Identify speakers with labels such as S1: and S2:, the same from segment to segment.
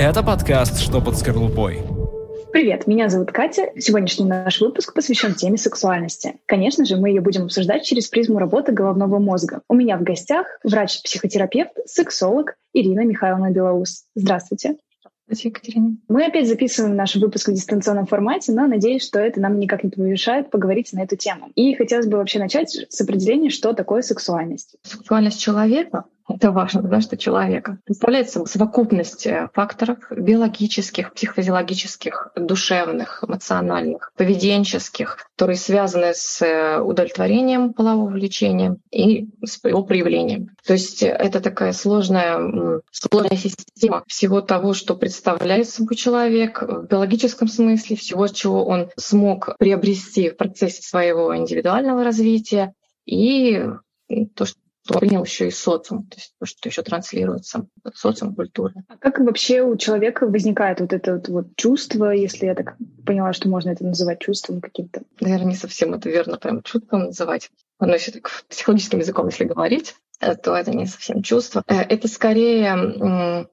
S1: Это подкаст «Что под скорлупой».
S2: Привет, меня зовут Катя. Сегодняшний наш выпуск посвящен теме сексуальности. Конечно же, мы ее будем обсуждать через призму работы головного мозга. У меня в гостях врач-психотерапевт, сексолог Ирина Михайловна Белоус. Здравствуйте.
S3: Здравствуйте, Екатерина.
S2: Мы опять записываем наш выпуск в дистанционном формате, но надеюсь, что это нам никак не помешает поговорить на эту тему. И хотелось бы вообще начать с определения, что такое сексуальность.
S3: Сексуальность человека это важно, да, что человека. Представляется совокупность э, факторов биологических, психофизиологических, душевных, эмоциональных, поведенческих, которые связаны с э, удовлетворением полового влечения и с его проявлением. То есть это такая сложная, сложная система всего того, что представляет собой человек в биологическом смысле, всего, чего он смог приобрести в процессе своего индивидуального развития и то, что принял еще и социум, то есть то, что еще транслируется социум культуры.
S2: А как вообще у человека возникает вот это вот, вот чувство, если я так поняла, что можно это называть чувством каким-то?
S3: Наверное, не совсем это верно прям чувством называть. Но если так психологическим языком, если говорить, э, то это не совсем чувство. Э, это скорее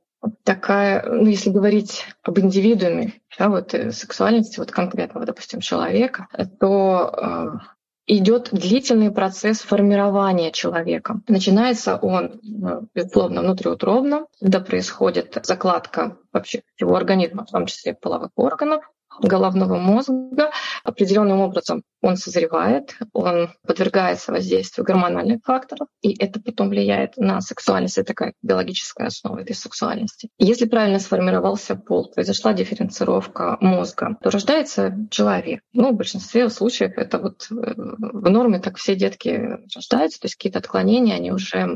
S3: такая, ну, если говорить об индивидууме, да, вот э, сексуальности, вот конкретного, допустим, человека, то идет длительный процесс формирования человека. Начинается он, ну, безусловно, внутриутробно, когда происходит закладка вообще всего организма, в том числе половых органов, головного мозга. Определенным образом он созревает, он подвергается воздействию гормональных факторов, и это потом влияет на сексуальность. Это такая биологическая основа этой сексуальности. Если правильно сформировался пол, произошла дифференцировка мозга, то рождается человек. Ну, в большинстве случаев это вот э, в норме так все детки рождаются, то есть какие-то отклонения, они уже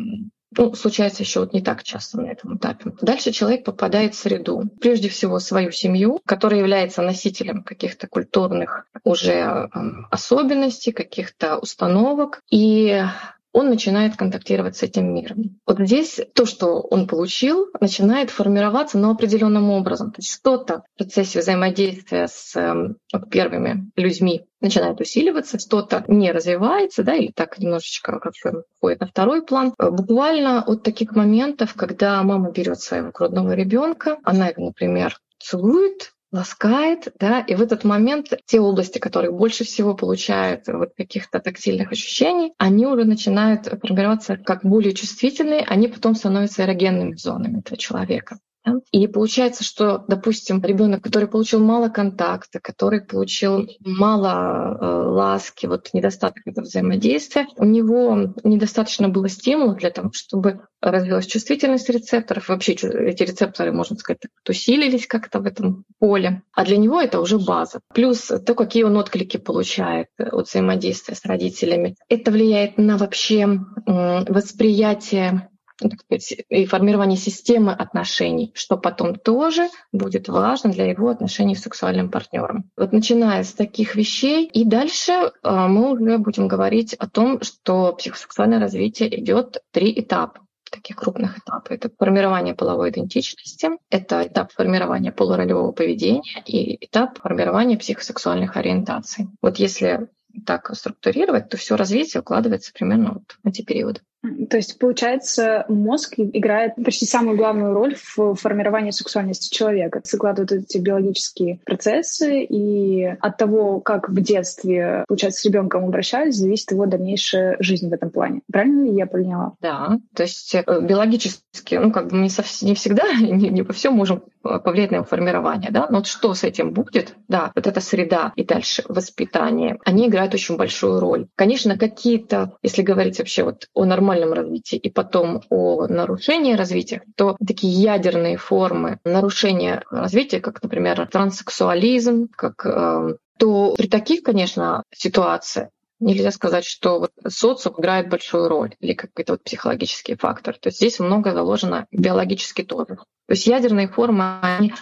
S3: ну, случается еще вот не так часто на этом этапе. Дальше человек попадает в среду. Прежде всего свою семью, которая является носителем каких-то культурных уже эм, особенностей, каких-то установок. И он начинает контактировать с этим миром. Вот здесь то, что он получил, начинает формироваться, но определенным образом. То есть что-то в процессе взаимодействия с эм, вот, первыми людьми начинает усиливаться, что-то не развивается, да, или так немножечко как бы входит на второй план. Буквально от таких моментов, когда мама берет своего грудного ребенка, она его, например, целует, ласкает, да, и в этот момент те области, которые больше всего получают вот каких-то тактильных ощущений, они уже начинают формироваться как более чувствительные, они потом становятся эрогенными зонами этого человека. И получается, что, допустим, ребенок, который получил мало контакта, который получил мало э, ласки, вот недостаток этого взаимодействия, у него недостаточно было стимула для того, чтобы развилась чувствительность рецепторов. Вообще эти рецепторы, можно сказать, усилились как-то в этом поле. А для него это уже база. Плюс то, какие он отклики получает от взаимодействия с родителями. Это влияет на вообще восприятие ну, и формирование системы отношений, что потом тоже будет важно для его отношений с сексуальным партнером. Вот начиная с таких вещей, и дальше а, мы уже будем говорить о том, что психосексуальное развитие идет три этапа таких крупных этапов. Это формирование половой идентичности, это этап формирования полуролевого поведения и этап формирования психосексуальных ориентаций. Вот если так структурировать, то все развитие укладывается примерно вот в эти периоды.
S2: То есть, получается, мозг играет почти самую главную роль в формировании сексуальности человека. Закладывает эти биологические процессы, и от того, как в детстве, получается, с ребенком обращались, зависит его дальнейшая жизнь в этом плане. Правильно ли я поняла?
S3: Да, то есть э, биологически, ну, как бы не, совсем, не всегда, не, не по всем можем повлиять на его формирование, да, но вот что с этим будет, да, вот эта среда и дальше воспитание, они играют очень большую роль. Конечно, какие-то, если говорить вообще вот о нормальном нормальном развитии и потом о нарушении развития, то такие ядерные формы нарушения развития, как, например, транссексуализм, как, э, то при таких, конечно, ситуациях нельзя сказать, что вот социум играет большую роль или какой-то вот психологический фактор. То есть здесь много заложено биологически тоже. То есть ядерные формы, они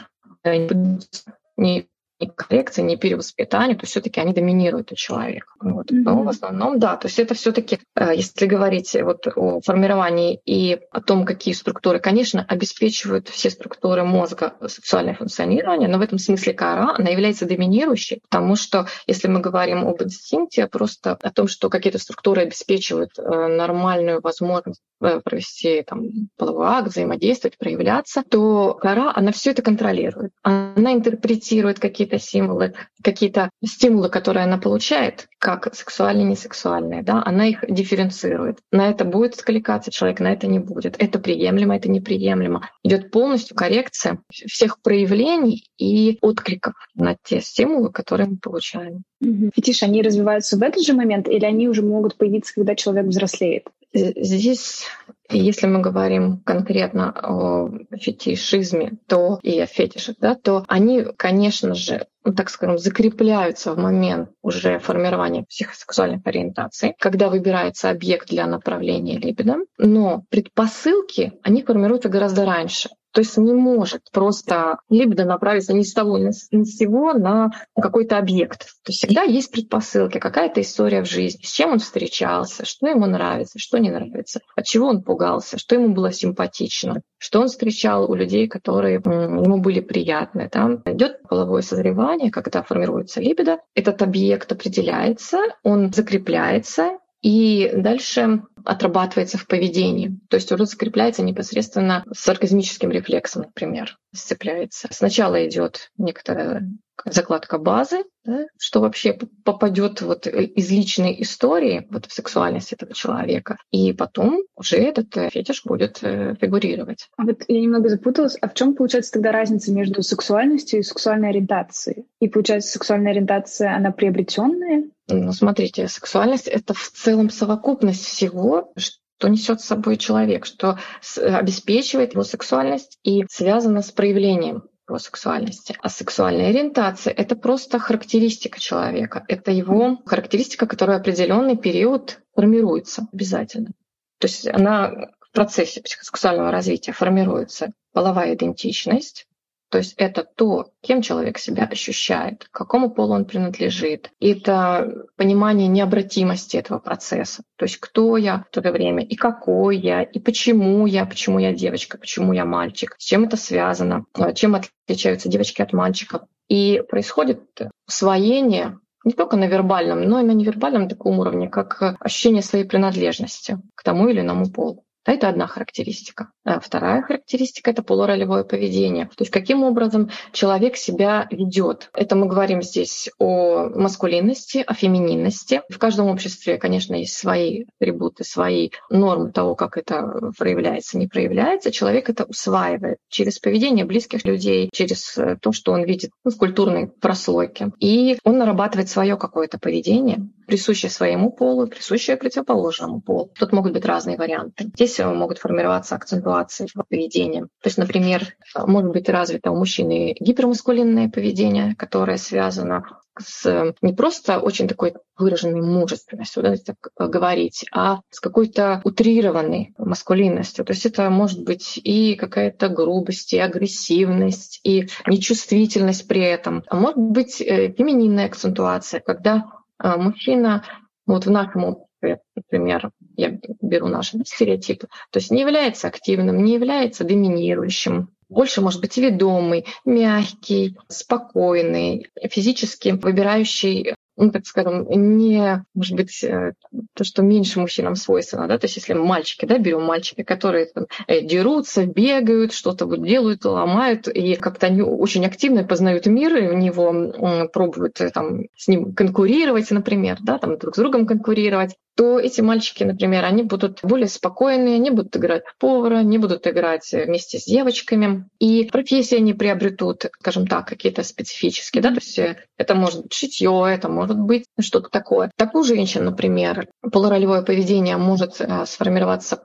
S3: не ни коррекции, ни перевоспитанию, то все-таки они доминируют у человека. Вот. Mm-hmm. Но в основном, да, то есть это все-таки, э, если говорить вот о формировании и о том, какие структуры, конечно, обеспечивают все структуры мозга сексуальное функционирование, но в этом смысле кора, она является доминирующей, потому что если мы говорим об инстинкте, просто о том, что какие-то структуры обеспечивают э, нормальную возможность э, провести там, половой акт, взаимодействовать, проявляться, то кора, она все это контролирует. Она интерпретирует какие-то символы, какие-то стимулы, которые она получает, как сексуальные, несексуальные, да, она их дифференцирует. На это будет откликаться человек, на это не будет. Это приемлемо, это неприемлемо. Идет полностью коррекция всех проявлений и откликов на те стимулы, которые мы получаем.
S2: Фетиши, они развиваются в этот же момент или они уже могут появиться, когда человек взрослеет?
S3: Здесь если мы говорим конкретно о фетишизме то и о фетишах, да, то они, конечно же, ну, так скажем, закрепляются в момент уже формирования психосексуальных ориентаций, когда выбирается объект для направления либидо, но предпосылки, они формируются гораздо раньше. То есть не может просто либо направиться ни с того, ни с сего на какой-то объект. То есть всегда есть предпосылки, какая-то история в жизни, с чем он встречался, что ему нравится, что не нравится, от чего он пугался, что ему было симпатично, что он встречал у людей, которые ему были приятны. Там идет половое созревание, когда формируется либидо, этот объект определяется, он закрепляется, и дальше отрабатывается в поведении. То есть уже закрепляется непосредственно с оргазмическим рефлексом, например, сцепляется. Сначала идет некоторая закладка базы, да, что вообще попадет вот из личной истории вот в сексуальность этого человека, и потом уже этот э, фетиш будет э, фигурировать.
S2: А вот я немного запуталась, а в чем получается тогда разница между сексуальностью и сексуальной ориентацией? И получается, сексуальная ориентация, она приобретенная
S3: ну, смотрите, сексуальность — это в целом совокупность всего, что несет с собой человек, что обеспечивает его сексуальность и связано с проявлением его сексуальности. А сексуальная ориентация — это просто характеристика человека. Это его характеристика, которая определенный период формируется обязательно. То есть она в процессе психосексуального развития формируется половая идентичность, то есть это то, кем человек себя ощущает, к какому полу он принадлежит. Это понимание необратимости этого процесса. То есть кто я в то время, и какой я, и почему я, почему я девочка, почему я мальчик, с чем это связано, а, чем отличаются девочки от мальчиков. И происходит усвоение не только на вербальном, но и на невербальном таком уровне, как ощущение своей принадлежности к тому или иному полу. Это одна характеристика. А вторая характеристика — это полуролевое поведение. То есть каким образом человек себя ведет. Это мы говорим здесь о маскулинности, о фемининности. В каждом обществе, конечно, есть свои атрибуты, свои нормы того, как это проявляется, не проявляется. Человек это усваивает через поведение близких людей, через э, то, что он видит ну, в культурной прослойке. И он нарабатывает свое какое-то поведение, присущее своему полу, присущее противоположному полу. Тут могут быть разные варианты. Здесь могут формироваться акцентуации в поведении. То есть, например, может быть развито у мужчины гипермаскулинное поведение, которое связано с не просто очень такой выраженной мужественностью, да, так говорить, а с какой-то утрированной маскулинностью. То есть это может быть и какая-то грубость, и агрессивность, и нечувствительность при этом. А может быть э, фемининная акцентуация, когда мужчина. Вот в нашем обществе, например, я беру наши стереотипы, то есть не является активным, не является доминирующим, больше может быть ведомый, мягкий, спокойный, физически выбирающий ну, так скажем, не, может быть, э, то, что меньше мужчинам свойственно, да, то есть если мальчики, да, берем мальчики, которые там, э, дерутся, бегают, что-то вот делают, ломают, и как-то они очень активно познают мир, и в него пробуют э, там с ним конкурировать, например, да, там друг с другом конкурировать, то эти мальчики, например, они будут более спокойные, они будут играть в повара, они будут играть вместе с девочками. И профессии они приобретут, скажем так, какие-то специфические. Да? То есть это может быть шитье, это может быть что-то такое. Так у женщин, например, полуролевое поведение может э, сформироваться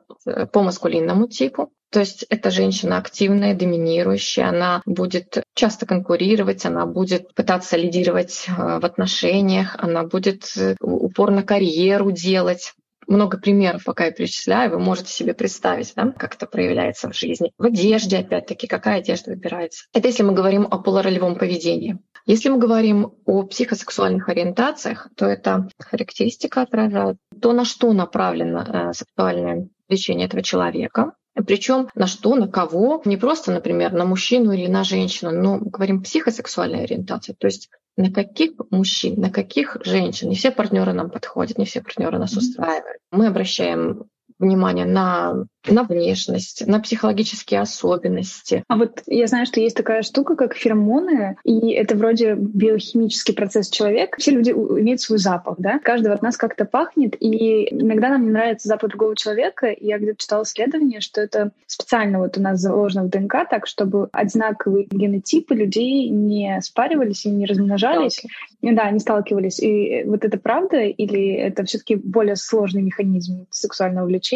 S3: по маскулинному типу. То есть эта женщина активная, доминирующая, она будет часто конкурировать, она будет пытаться лидировать э, в отношениях, она будет э, упорно карьеру делать много примеров, пока я перечисляю, вы можете себе представить, да, как это проявляется в жизни. В одежде, опять-таки, какая одежда выбирается. Это если мы говорим о полуролевом поведении. Если мы говорим о психосексуальных ориентациях, то это характеристика отражает то, на что направлено э, сексуальное влечение этого человека, причем на что, на кого, не просто, например, на мужчину или на женщину, но говорим психосексуальная ориентация, то есть на каких мужчин, на каких женщин. Не все партнеры нам подходят, не все партнеры нас устраивают. Мы обращаем внимание на на внешность, на психологические особенности.
S2: А вот я знаю, что есть такая штука, как феромоны, и это вроде биохимический процесс человека. Все люди имеют свой запах, да? Каждого от нас как-то пахнет, и иногда нам не нравится запах другого человека. Я где-то читала исследование, что это специально вот у нас заложено в ДНК так, чтобы одинаковые генотипы людей не спаривались и не размножались. И, да, не сталкивались. И вот это правда или это все таки более сложный механизм сексуального влечения,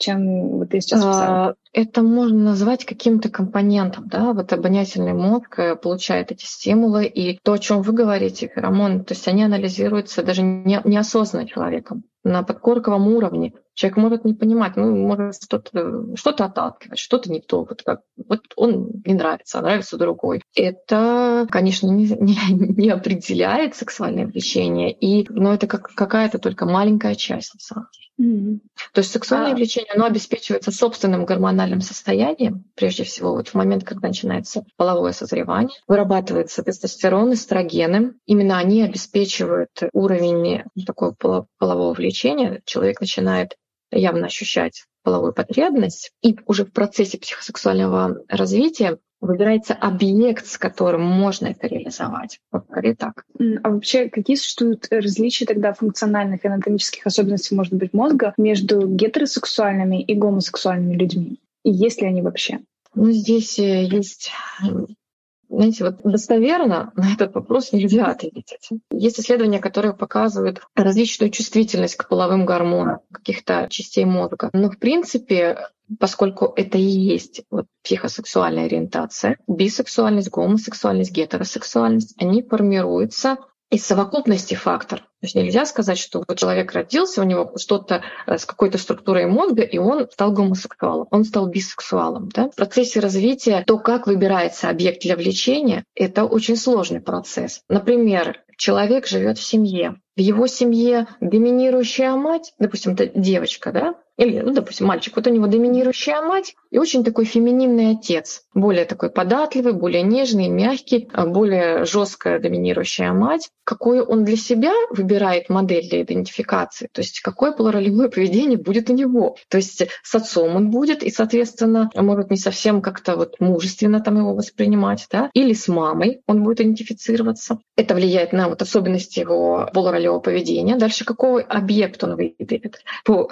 S2: чем вот ты сейчас
S3: описала? А, это можно назвать каким-то компонентом, да, вот обонятельный мозг получает эти стимулы, и то, о чем вы говорите, феромоны, то есть они анализируются даже не, неосознанно человеком на подкорковом уровне. Человек может не понимать, ну, может что-то что отталкивать, что-то не то. Вот, как, вот он не нравится, а нравится другой. Это, конечно, не, не, не определяет сексуальное влечение, и, но это как, какая-то только маленькая часть, на самом деле. Mm-hmm. То есть сексуальное а... влечение, оно обеспечивается собственным гормональным состоянием, прежде всего, вот в момент, когда начинается половое созревание, вырабатывается тестостерон, эстрогены. Именно они обеспечивают уровень такого полового влечения. Человек начинает явно ощущать половую потребность, и уже в процессе психосексуального развития выбирается объект, с которым можно это реализовать. Вот скорее так.
S2: А вообще какие существуют различия тогда функциональных и анатомических особенностей, может быть, мозга между гетеросексуальными и гомосексуальными людьми? И есть ли они вообще?
S3: Ну, здесь э, есть знаете, вот достоверно на этот вопрос нельзя ответить. Есть исследования, которые показывают различную чувствительность к половым гормонам каких-то частей мозга. Но в принципе поскольку это и есть вот, психосексуальная ориентация, бисексуальность, гомосексуальность, гетеросексуальность, они формируются из совокупности фактор. То есть нельзя сказать, что вот человек родился, у него что-то э, с какой-то структурой мозга, и он стал гомосексуалом, он стал бисексуалом. Да? В процессе развития то, как выбирается объект для влечения, это очень сложный процесс. Например, человек живет в семье. В его семье доминирующая мать, допустим, это девочка, да, или, ну, допустим, мальчик, вот у него доминирующая мать и очень такой фемининный отец, более такой податливый, более нежный, мягкий, а более жесткая доминирующая мать. Какую он для себя выбирает модель для идентификации, то есть какое полуролевое поведение будет у него. То есть с отцом он будет, и, соответственно, может не совсем как-то вот мужественно там его воспринимать, да, или с мамой он будет идентифицироваться. Это влияет на вот особенности его полуролевого поведения. Дальше какой объект он выберет. По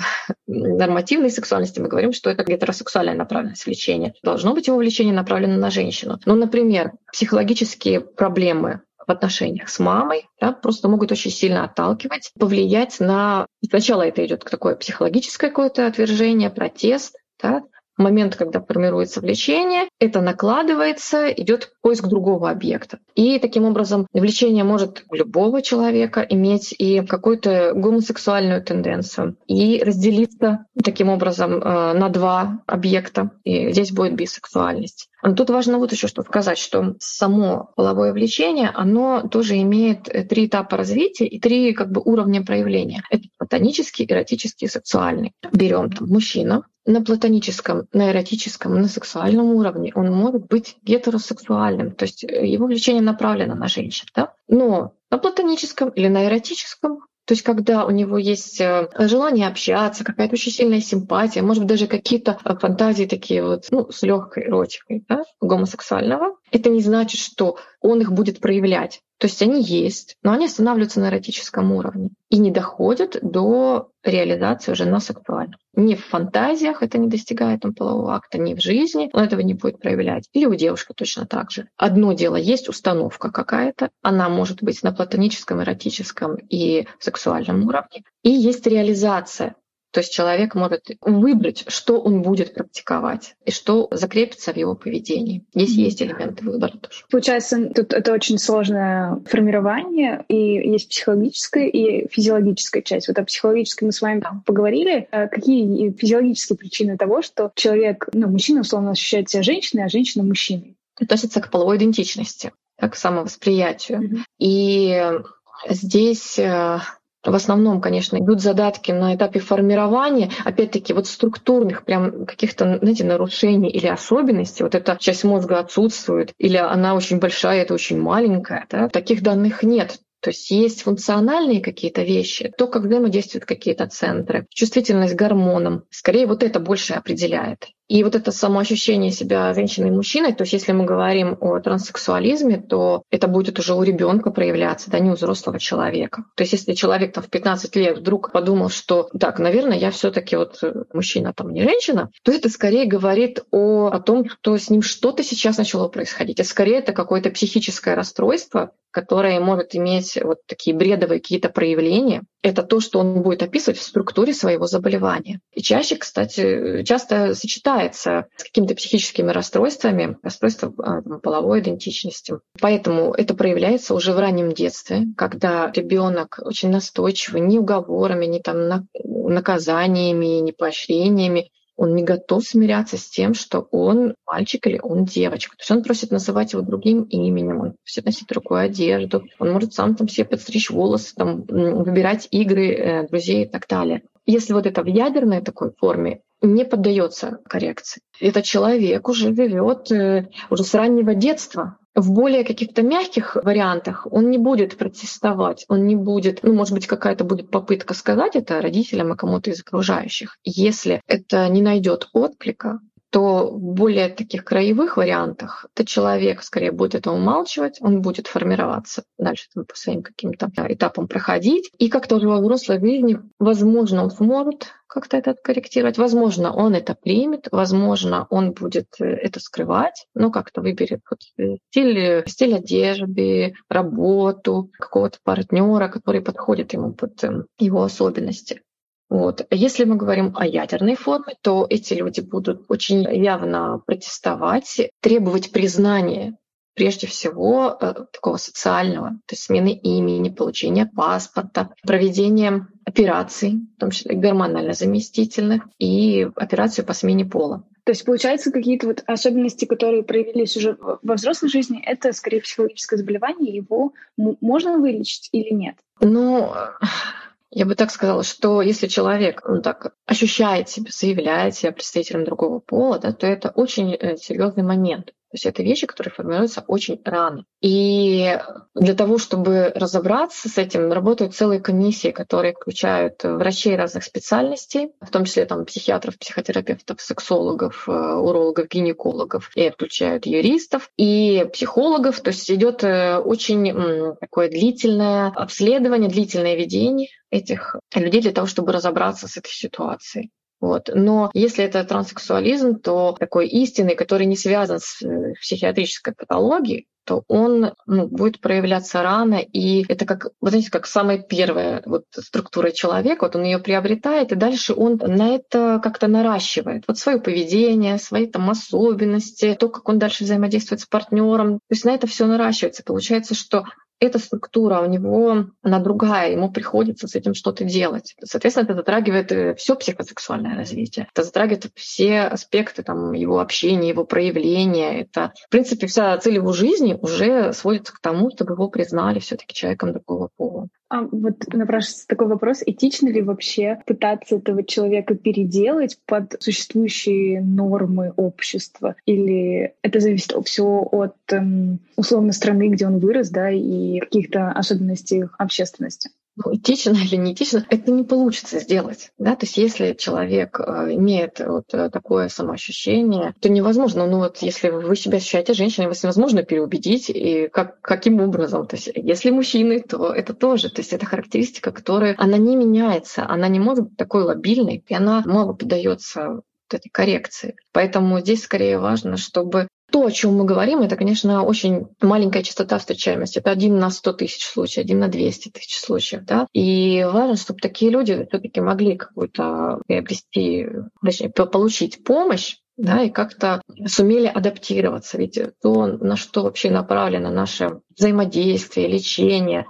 S3: нормативной сексуальности мы говорим, что это гетеросексуальная направленность влечения. Должно быть его влечение направлено на женщину. Ну, например, психологические проблемы в отношениях с мамой, да, просто могут очень сильно отталкивать, повлиять на... Сначала это идет такое психологическое какое-то отвержение, протест, да, момент, когда формируется влечение, это накладывается, идет поиск другого объекта. И таким образом влечение может у любого человека иметь и какую-то гомосексуальную тенденцию, и разделиться таким образом э, на два объекта. И здесь будет бисексуальность. Но тут важно вот еще что сказать, что само половое влечение, оно тоже имеет э, три этапа развития и три как бы уровня проявления. Это платонический, эротический сексуальный. Берем там мужчина, на платоническом, на эротическом, на сексуальном уровне он может быть гетеросексуальным, то есть э, его влечение направлено на женщин, да? Но на платоническом или на эротическом то есть когда у него есть э, желание общаться, какая-то очень сильная симпатия, может быть, даже какие-то э, фантазии такие вот, ну, с легкой эротикой, да, гомосексуального, это не значит, что он их будет проявлять. То есть они есть, но они останавливаются на эротическом уровне и не доходят до реализации уже на сексуальном. Ни в фантазиях это не достигает он полового акта, ни в жизни он этого не будет проявлять. Или у девушки точно так же. Одно дело, есть установка какая-то, она может быть на платоническом, эротическом и сексуальном уровне, и есть реализация То есть человек может выбрать, что он будет практиковать и что закрепится в его поведении. Здесь есть элементы выбора тоже.
S2: Получается, тут это очень сложное формирование, и есть психологическая и физиологическая часть. Вот о психологической мы с вами поговорили. А какие физиологические причины того, что человек, ну, мужчина, условно, ощущает себя женщиной, а женщина — мужчиной?
S3: Относится к половой идентичности, к самовосприятию. Mm-hmm. И здесь э, в основном, конечно, идут задатки на этапе формирования, опять-таки, вот структурных прям каких-то, знаете, нарушений или особенностей. Вот эта часть мозга отсутствует, или она очень большая, это очень маленькая. Да? Таких данных нет. То есть есть функциональные какие-то вещи, то, как взаимодействуют какие-то центры, чувствительность к гормонам. Скорее, вот это больше определяет. И вот это самоощущение себя женщиной и мужчиной, то есть если мы говорим о транссексуализме, то это будет уже у ребенка проявляться, да, не у взрослого человека. То есть если человек там в 15 лет вдруг подумал, что так, наверное, я все таки вот э, мужчина, там не женщина, то это скорее говорит о, о том, что с ним что-то сейчас начало происходить. А скорее это какое-то психическое расстройство, которое может иметь вот такие бредовые какие-то проявления. Это то, что он будет описывать в структуре своего заболевания. И чаще, кстати, часто сочетает сочетается с какими-то психическими расстройствами, расстройством а, половой идентичности. Поэтому это проявляется уже в раннем детстве, когда ребенок очень настойчивый ни уговорами, ни там наказаниями, ни поощрениями он не готов смиряться с тем, что он мальчик или он девочка. То есть он просит называть его другим именем, он просит носить другую одежду, он может сам там себе подстричь волосы, там, выбирать игры, э, друзей и так далее. Если вот это в ядерной такой форме, не поддается коррекции. Этот человек уже живет э, уже с раннего детства. В более каких-то мягких вариантах он не будет протестовать, он не будет, ну, может быть, какая-то будет попытка сказать это родителям и кому-то из окружающих. Если это не найдет отклика, то в более таких краевых вариантах этот человек скорее будет это умалчивать, он будет формироваться дальше там, по своим каким-то этапам проходить. И как-то уже во взрослой жизни, возможно, он сможет как-то это корректировать. Возможно, он это примет, возможно, он будет э, это скрывать, но как-то выберет вот э, стиль, стиль одежды, работу, какого-то партнера, который подходит ему под эм, его особенности. Вот. Если мы говорим о ядерной форме, то эти люди будут очень явно протестовать, требовать признания прежде всего э, такого социального, то есть смены имени, получения паспорта, проведения операций, в том числе гормонально-заместительных, и операцию по смене пола.
S2: То есть, получается, какие-то вот особенности, которые проявились уже во взрослой жизни, это скорее психологическое заболевание, его можно вылечить или нет?
S3: Ну, я бы так сказала, что если человек ну, так, ощущает себя, заявляет себя представителем другого пола, да, то это очень э, серьезный момент. То есть это вещи, которые формируются очень рано. И для того, чтобы разобраться с этим, работают целые комиссии, которые включают врачей разных специальностей, в том числе там, психиатров, психотерапевтов, сексологов, э, урологов, гинекологов, и включают юристов и психологов. То есть идет э, очень такое длительное обследование, длительное ведение этих людей для того, чтобы разобраться с этой ситуацией. Вот. Но если это транссексуализм, то такой истинный, который не связан с э, психиатрической патологией, то он ну, будет проявляться рано, и это как, вот знаете, как самая первая вот структура человека, вот он ее приобретает, и дальше он на это как-то наращивает вот свое поведение, свои там особенности, то, как он дальше взаимодействует с партнером, то есть на это все наращивается. Получается, что эта структура у него, она другая, ему приходится с этим что-то делать. Соответственно, это затрагивает э, все психосексуальное развитие. Это затрагивает все аспекты там, его общения, его проявления. Это, в принципе, вся цель его жизни уже сводится к тому, чтобы его признали все таки человеком другого пола.
S2: А вот напрашивается такой вопрос, этично ли вообще пытаться этого человека переделать под существующие нормы общества? Или это зависит все от эм, условно страны, где он вырос, да, и каких-то особенностей общественности?
S3: ну, этично или не этично, это не получится сделать. Да? То есть если человек э, имеет вот э, такое самоощущение, то невозможно, ну вот если вы себя ощущаете женщиной, вас невозможно переубедить, и как, каким образом? То есть если мужчины, то это тоже. То есть это характеристика, которая, она не меняется, она не может быть такой лобильной, и она мало поддается этой коррекции. Поэтому здесь скорее важно, чтобы то, о чем мы говорим, это, конечно, очень маленькая частота встречаемости. Это один на 100 тысяч случаев, один на 200 тысяч случаев. Да? И важно, чтобы такие люди все-таки могли какую-то приобрести, точнее, получить помощь да, и как-то сумели адаптироваться. Ведь то, на что вообще направлено наше взаимодействие, лечение,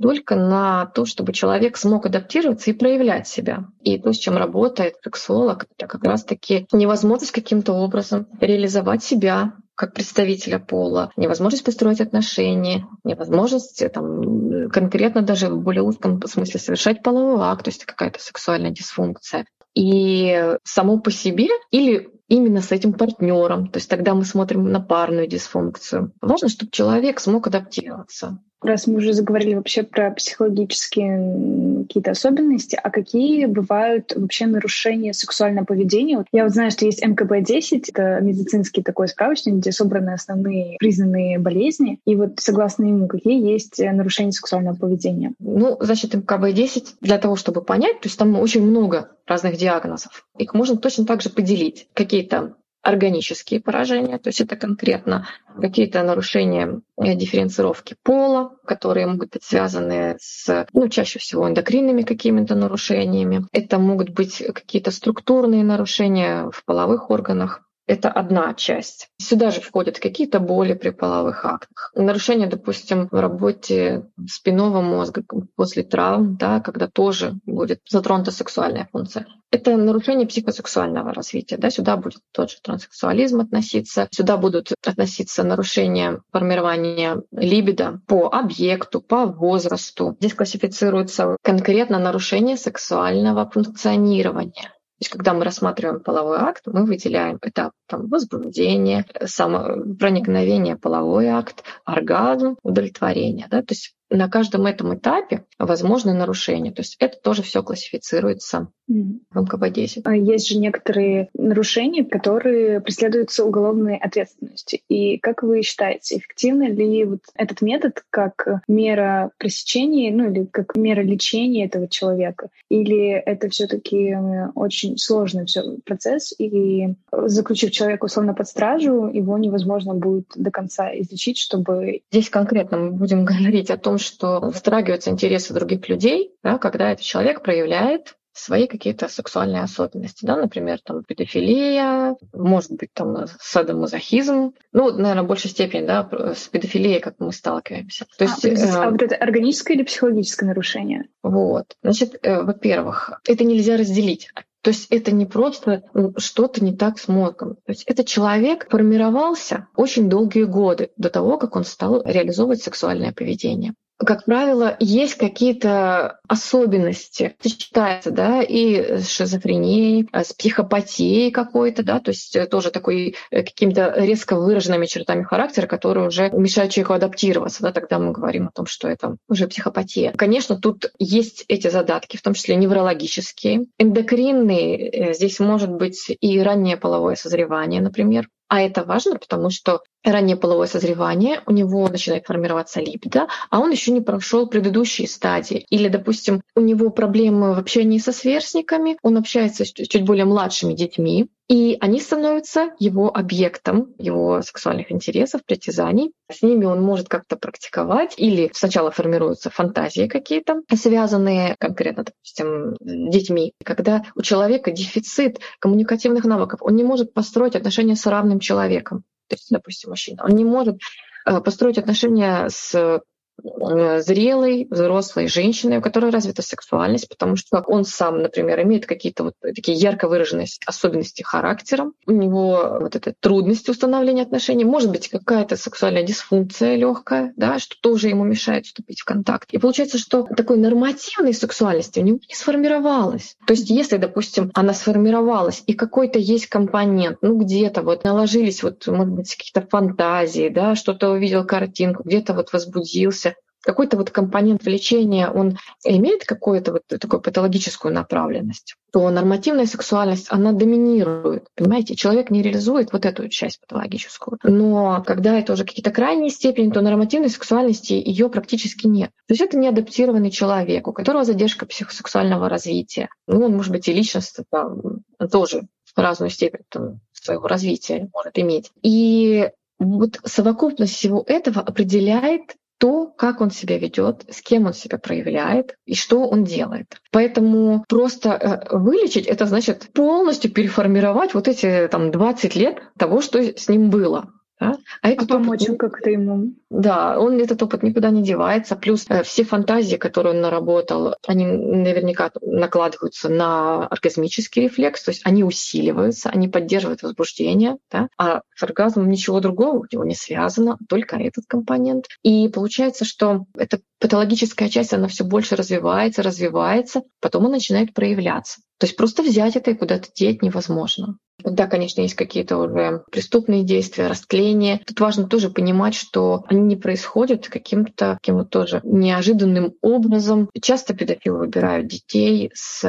S3: только на то, чтобы человек смог адаптироваться и проявлять себя. И то, с чем работает сексолог, это как раз-таки невозможность каким-то образом реализовать себя как представителя пола, невозможность построить отношения, невозможность там, конкретно даже в более узком смысле совершать половой акт, то есть какая-то сексуальная дисфункция. И само по себе или именно с этим партнером. То есть тогда мы смотрим на парную дисфункцию. Важно, чтобы человек смог адаптироваться.
S2: Раз мы уже заговорили вообще про психологические какие-то особенности, а какие бывают вообще нарушения сексуального поведения? Вот я вот знаю, что есть МКБ-10, это медицинский такой справочник, где собраны основные признанные болезни. И вот согласно ему, какие есть нарушения сексуального поведения?
S3: Ну, значит, МКБ-10 для того, чтобы понять, то есть там очень много разных диагнозов. Их можно точно так же поделить. Какие-то органические поражения, то есть это конкретно какие-то нарушения э, дифференцировки пола, которые могут быть связаны с, ну, чаще всего эндокринными какими-то нарушениями. Это могут быть какие-то структурные нарушения в половых органах, это одна часть. Сюда же входят какие-то боли при половых актах. Нарушения, допустим, в работе спинного мозга после травм, да, когда тоже будет затронута сексуальная функция. Это нарушение психосексуального развития. Да, сюда будет тот же транссексуализм относиться. Сюда будут относиться нарушения формирования либидо по объекту, по возрасту. Здесь классифицируется конкретно нарушение сексуального функционирования. То есть, когда мы рассматриваем половой акт, мы выделяем этап там, возбуждение, самопроникновение, половой акт, оргазм, удовлетворение. Да? То есть на каждом этом этапе возможны нарушения. То есть это тоже все классифицируется mm. в МКБ-10.
S2: А есть же некоторые нарушения, которые преследуются уголовной ответственностью. И как вы считаете, эффективно ли вот этот метод как мера пресечения, ну или как мера лечения этого человека? Или это все таки очень сложный все процесс, и заключив человека условно под стражу, его невозможно будет до конца излечить, чтобы...
S3: Здесь конкретно мы будем говорить о том, что затрагиваются интересы других людей, да, когда этот человек проявляет свои какие-то сексуальные особенности, да, например, там педофилия, может быть, там садомазохизм, ну, наверное, в большей степени, да, с педофилией, как мы сталкиваемся.
S2: То есть, а, э, а вот это органическое или психологическое нарушение?
S3: Вот. Значит, э, во-первых, это нельзя разделить. То есть это не просто ну, что-то не так с мозгом. То есть этот человек формировался очень долгие годы до того, как он стал реализовывать сексуальное поведение как правило, есть какие-то особенности, сочетается, да, и с шизофренией, с психопатией какой-то, да, то есть тоже такой э, какими-то резко выраженными чертами характера, которые уже мешают человеку адаптироваться, да, тогда мы говорим о том, что это уже психопатия. Конечно, тут есть эти задатки, в том числе неврологические, эндокринные, э, здесь может быть и раннее половое созревание, например, а это важно, потому что раннее половое созревание, у него начинает формироваться либидо, а он еще не прошел предыдущие стадии. Или, допустим, у него проблемы в общении со сверстниками, он общается с чуть более младшими детьми, и они становятся его объектом, его сексуальных интересов, притязаний. С ними он может как-то практиковать. Или сначала формируются фантазии какие-то, связанные конкретно, допустим, с детьми. Когда у человека дефицит коммуникативных навыков, он не может построить отношения с равным человеком. То есть, допустим, мужчина, он не может э, построить отношения с зрелой, взрослой женщиной, у которой развита сексуальность, потому что он сам, например, имеет какие-то вот такие ярко выраженные особенности характера, у него вот эта трудность установления отношений, может быть какая-то сексуальная дисфункция легкая, да, что тоже ему мешает вступить в контакт. И получается, что такой нормативной сексуальности у него не сформировалась. То есть если, допустим, она сформировалась, и какой-то есть компонент, ну где-то вот наложились вот, может быть, какие-то фантазии, да, что-то увидел картинку, где-то вот возбудился, какой-то вот компонент влечения, он имеет какую-то вот такую патологическую направленность, то нормативная сексуальность, она доминирует. Понимаете, человек не реализует вот эту часть патологическую. Но когда это уже какие-то крайние степени, то нормативной сексуальности ее практически нет. То есть это неадаптированный человек, у которого задержка психосексуального развития. Ну, он может быть и личность там, тоже разную степень там, своего развития может иметь. И вот совокупность всего этого определяет то, как он себя ведет, с кем он себя проявляет и что он делает. Поэтому просто э, вылечить это значит полностью переформировать вот эти там 20 лет того, что с ним было.
S2: Да? А, это а помочь опыт, как-то ему.
S3: Да, он этот опыт никуда не девается. Плюс э, все фантазии, которые он наработал, они наверняка накладываются на оргазмический рефлекс, то есть они усиливаются, они поддерживают возбуждение, да? а с оргазмом ничего другого у него не связано, только этот компонент. И получается, что эта патологическая часть, она все больше развивается, развивается, потом он начинает проявляться. То есть просто взять это и куда-то деть невозможно. Да, конечно, есть какие-то уже преступные действия, растления. Тут важно тоже понимать, что они не происходят каким-то каким тоже неожиданным образом. Часто педофилы выбирают детей с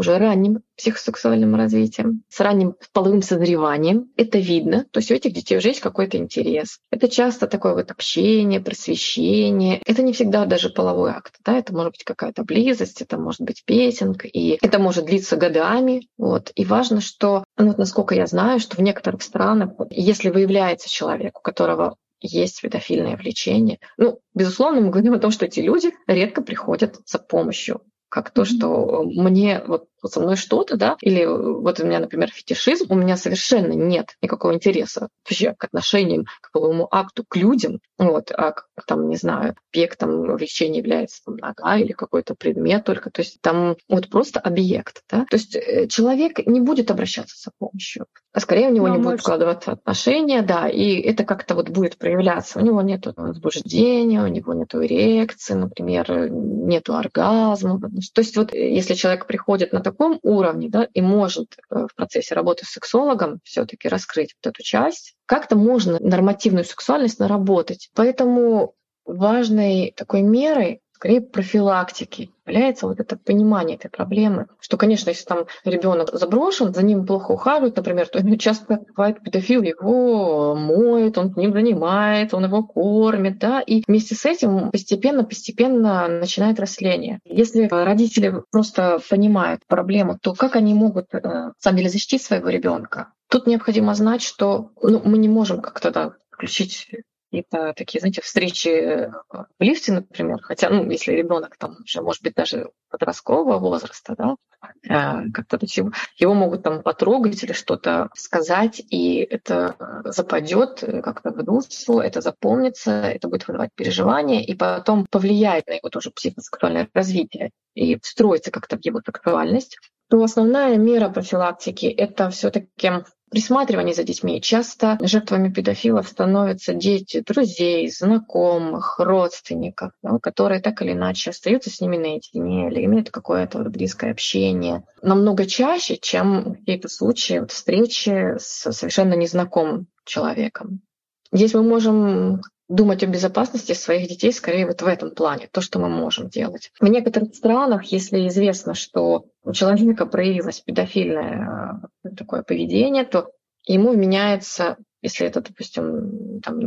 S3: уже ранним психосексуальным развитием, с ранним половым созреванием. Это видно. То есть у этих детей уже есть какой-то интерес. Это часто такое вот общение, просвещение. Это не всегда даже половой акт. Да? Это может быть какая-то близость, это может быть песенка, и это может длиться годами. Вот. И важно, что, ну, вот насколько я знаю, что в некоторых странах, если выявляется человек, у которого есть педофильное влечение. Ну, безусловно, мы говорим о том, что эти люди редко приходят за помощью как то, что мне вот со мной что-то, да, или вот у меня, например, фетишизм, у меня совершенно нет никакого интереса вообще к отношениям, к половому акту, к людям, вот, а там, не знаю, объектом влечения является там, нога или какой-то предмет только, то есть там вот просто объект, да, то есть э, человек не будет обращаться за помощью, а скорее у него Но ну, не может... будет вкладываться отношения, да, и это как-то вот будет проявляться, у него нет возбуждения, у него нет эрекции, например, нет оргазма, то есть вот э, если человек приходит на таком уровне, да, и может э, в процессе работы с сексологом все-таки раскрыть вот эту часть, как-то можно нормативную сексуальность наработать. Поэтому важной такой мерой скорее профилактики является вот это понимание этой проблемы. Что, конечно, если там ребенок заброшен, за ним плохо ухаживают, например, то часто бывает педофил его моет, он ним занимается, он его кормит, да, и вместе с этим постепенно-постепенно начинает растление. Если родители просто понимают проблему, то как они могут э, на самом деле защитить своего ребенка? Тут необходимо знать, что ну, мы не можем как-то да, включить какие-то такие, знаете, встречи э, в лифте, например, хотя, ну, если ребенок там уже, может быть, даже подросткового возраста, да, э, как-то его, его могут там потрогать или что-то сказать, и это западет как-то в душу, это запомнится, это будет вызывать переживания, и потом повлияет на его тоже психосексуальное развитие и встроится как-то в его сексуальность то основная мера профилактики — это все таки присматривание за детьми. Часто жертвами педофилов становятся дети друзей, знакомых, родственников, да, которые так или иначе остаются с ними наедине или имеют какое-то близкое общение. Намного чаще, чем какие-то случаи вот, встречи с совершенно незнакомым человеком. Здесь мы можем думать о безопасности своих детей скорее вот в этом плане, то, что мы можем делать. В некоторых странах, если известно, что у человека проявилось педофильное э, такое поведение, то ему меняется если это, допустим, там,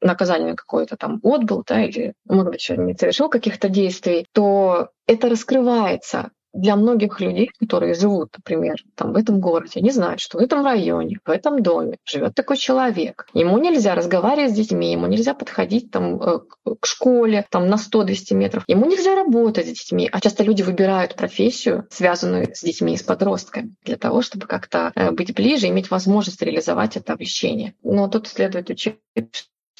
S3: наказание какое-то там отбыл, да, или, может быть, еще не совершил каких-то действий, то это раскрывается для многих людей, которые живут, например, там, в этом городе, они знают, что в этом районе, в этом доме живет такой человек. Ему нельзя разговаривать с детьми, ему нельзя подходить там, э, к школе там, на 100-200 метров, ему нельзя работать с детьми. А часто люди выбирают профессию, связанную с детьми и с подростками, для того, чтобы как-то э, быть ближе, иметь возможность реализовать это влечение. Но тут следует учесть,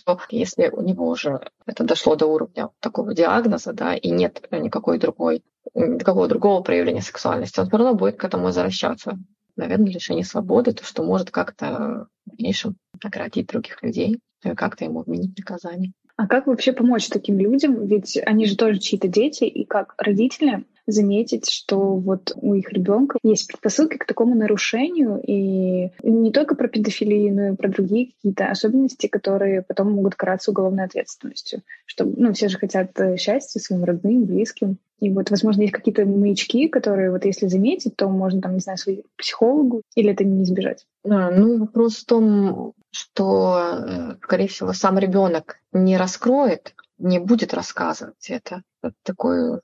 S3: что если у него уже это дошло до уровня такого диагноза, да, и нет никакой другой, никакого другого проявления сексуальности, он все равно будет к этому возвращаться. Наверное, лишение свободы, то, что может как-то в дальнейшем оградить других людей, как-то ему вменить наказание.
S2: А как вообще помочь таким людям? Ведь они же тоже чьи-то дети, и как родители заметить, что вот у их ребенка есть предпосылки к такому нарушению, и не только про педофилию, но и про другие какие-то особенности, которые потом могут караться уголовной ответственностью. Чтобы, ну, все же хотят э, счастья своим родным, близким. И вот, возможно, есть какие-то маячки, которые вот если заметить, то можно там, не знаю, своему психологу, или это не избежать?
S3: А, ну, вопрос в том, что, э, скорее всего, сам ребенок не раскроет, не будет рассказывать это. такой э,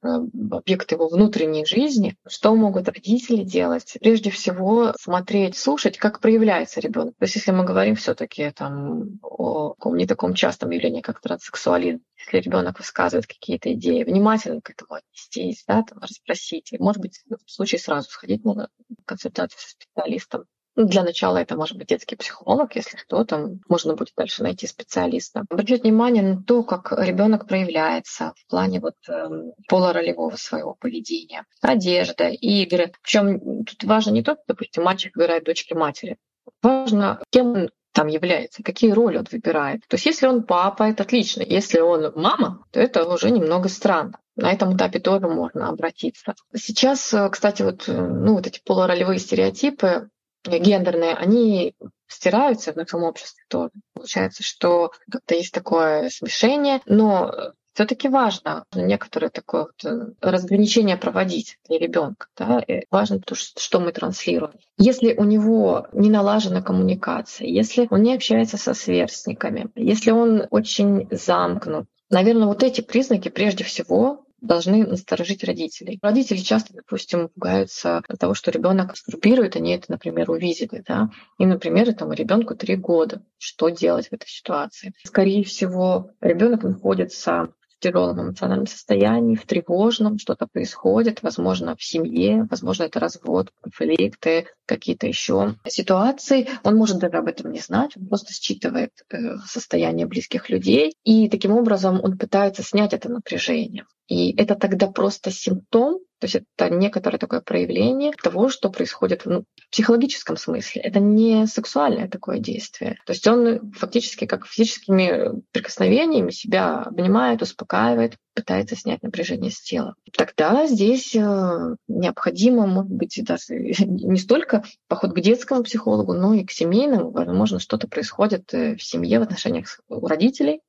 S3: объект его внутренней жизни. Что могут родители делать? Прежде всего, смотреть, слушать, как проявляется ребенок. То есть, если мы говорим все-таки там о каком не таком частом явлении, как транссексуализм, если ребенок высказывает какие-то идеи, внимательно к этому отнестись, да, там, расспросить. И, может быть, в случае сразу сходить на консультацию со специалистом. Ну, для начала это может быть детский психолог, если что, там можно будет дальше найти специалиста. Обратить внимание на то, как ребенок проявляется в плане вот э, полуролевого своего поведения, одежда, игры. Причем тут важно не то, допустим, мальчик играет дочки матери. Важно, кем он там является, какие роли он выбирает. То есть если он папа, это отлично. Если он мама, то это уже немного странно. На этом этапе тоже можно обратиться. Сейчас, э, кстати, вот, э, ну, вот эти полуролевые стереотипы, гендерные, они стираются в нашем обществе тоже. Получается, что как-то есть такое смешение, но все-таки важно некоторое такое вот э, разграничение проводить для ребенка. Да? И важно то, что мы транслируем. Если у него не налажена коммуникация, если он не общается со сверстниками, если он очень замкнут, наверное, вот эти признаки прежде всего должны насторожить родителей. Родители часто, допустим, пугаются того, что ребенок мастурбирует, они это, например, увидели, да, и, например, этому ребенку три года. Что делать в этой ситуации? Скорее всего, ребенок находится в тяжелом эмоциональном состоянии, в тревожном, что-то происходит, возможно, в семье, возможно, это развод, конфликты, какие-то еще ситуации. Он может даже об этом не знать, он просто считывает э, состояние близких людей, и таким образом он пытается снять это напряжение. И это тогда просто симптом, то есть это некоторое такое проявление того, что происходит ну, в психологическом смысле. Это не сексуальное такое действие. То есть он фактически как физическими прикосновениями себя обнимает, успокаивает, пытается снять напряжение с тела. Тогда здесь э, необходимо, может быть, даже не столько поход к детскому психологу, но и к семейному. Возможно, что-то происходит э, в семье в отношениях у родителей,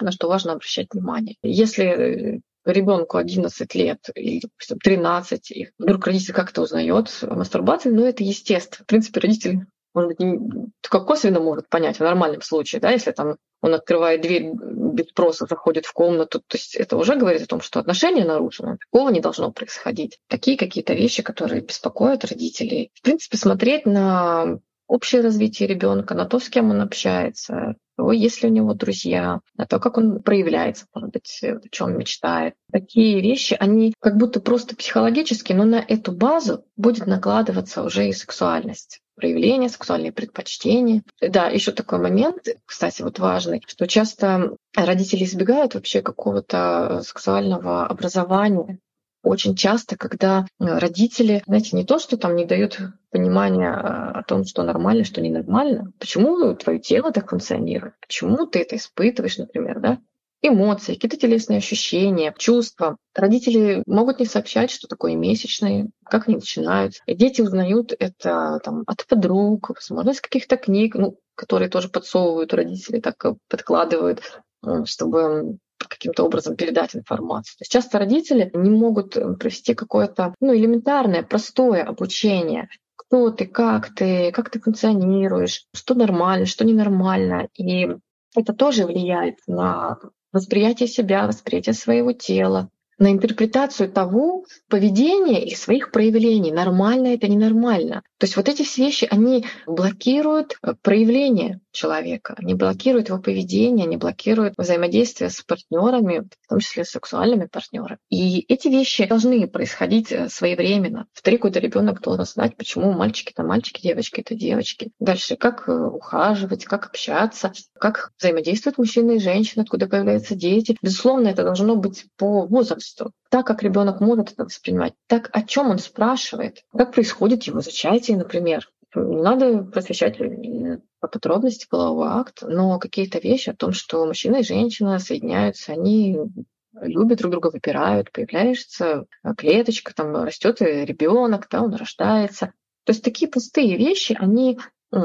S3: на что важно обращать внимание. Если ребенку 11 лет или, допустим, 13, и вдруг родитель как-то узнает о мастурбации, ну, это естественно. В принципе, родитель может быть, только косвенно может понять в нормальном случае, да, если там он открывает дверь без спроса, заходит в комнату, то есть это уже говорит о том, что отношения нарушены. Такого не должно происходить. Такие какие-то вещи, которые беспокоят родителей. В принципе, смотреть на общее развитие ребенка, на то, с кем он общается, то, есть ли у него друзья, на то, как он проявляется, может быть, о чем мечтает. Такие вещи, они как будто просто психологические, но на эту базу будет накладываться уже и сексуальность проявления, сексуальные предпочтения. Да, еще такой момент, кстати, вот важный, что часто родители избегают вообще какого-то сексуального образования очень часто, когда э, родители, знаете, не то, что там не дают понимания о том, что нормально, что ненормально, почему твое тело так функционирует, почему ты это испытываешь, например, да, эмоции, какие-то телесные ощущения, чувства. Родители могут не сообщать, что такое месячные, как они начинаются. И дети узнают это там, от подруг, возможно, из каких-то книг, ну, которые тоже подсовывают родители, так э, подкладывают, чтобы каким-то образом передать информацию. То есть часто родители не могут э, провести какое-то ну, элементарное, простое обучение. Кто ты, как ты, как ты функционируешь, что нормально, что ненормально. И это тоже влияет на восприятие себя, восприятие своего тела, на интерпретацию того поведения и своих проявлений. Нормально это, ненормально. То есть вот эти все вещи, они блокируют э, проявление человека, они блокируют его поведение, они блокируют взаимодействие с партнерами, в том числе с сексуальными партнерами. И эти вещи должны происходить э, своевременно. В три года ребенок должен знать, почему мальчики это мальчики, девочки это девочки. Дальше, как э, ухаживать, как общаться, как взаимодействуют мужчины и женщины, откуда появляются дети. Безусловно, это должно быть по возрасту так, как ребенок может это воспринимать, так, о чем он спрашивает, как происходит его зачатие, например. Не надо просвещать по подробности полового акта, но какие-то вещи о том, что мужчина и женщина соединяются, они любят друг друга, выпирают, появляется клеточка, там растет ребенок, да, он рождается. То есть такие пустые вещи, они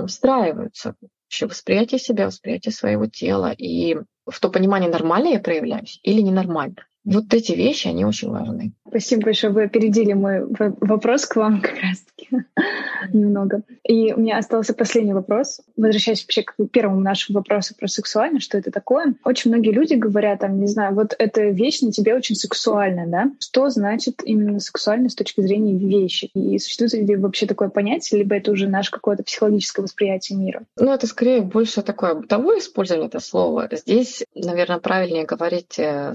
S3: встраиваются в восприятие себя, восприятие своего тела и в то понимание, нормально я проявляюсь или ненормально. Вот эти вещи, они очень важны.
S2: Спасибо большое. Вы опередили мой вопрос к вам как раз. немного. И у меня остался последний вопрос. Возвращаясь вообще к первому нашему вопросу про сексуальность, что это такое. Очень многие люди говорят, там, не знаю, вот эта вещь на тебе очень сексуальная, да? Что значит именно сексуальность с точки зрения вещи? И существует ли вообще такое понятие, либо это уже наше какое-то психологическое восприятие мира?
S3: Ну, это скорее больше такое бытовое использование этого слова. Здесь, наверное, правильнее говорить э,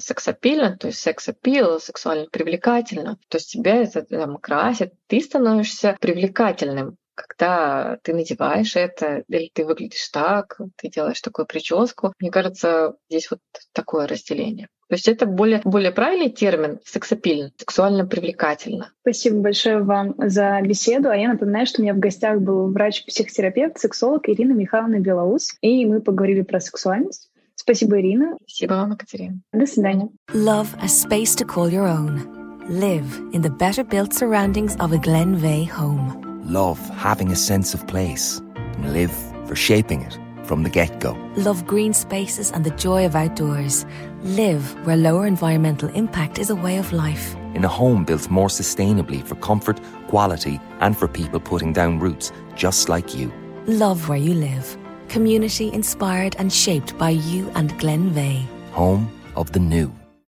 S3: то есть секс-апил, сексуально привлекательно. То есть тебя это там, красит, ты становишься привлекательным когда ты надеваешь это, или ты выглядишь так, ты делаешь такую прическу. Мне кажется, здесь вот такое разделение. То есть это более, более правильный термин сексапильно, сексуально привлекательно.
S2: Спасибо большое вам за беседу. А я напоминаю, что у меня в гостях был врач-психотерапевт, сексолог Ирина Михайловна Белоус. И мы поговорили про сексуальность. Спасибо, Ирина.
S3: Спасибо вам, Екатерина.
S2: До свидания.
S4: Love a space to call your own. Live in the better built surroundings of a Glenveigh home.
S5: Love having a sense of place. And live for shaping it from the get go.
S4: Love green spaces and the joy of outdoors. Live where lower environmental impact is a way of life.
S5: In a home built more sustainably for comfort, quality, and for people putting down roots just like you.
S4: Love where you live. Community inspired and shaped by you and Glenveigh.
S5: Home of the new.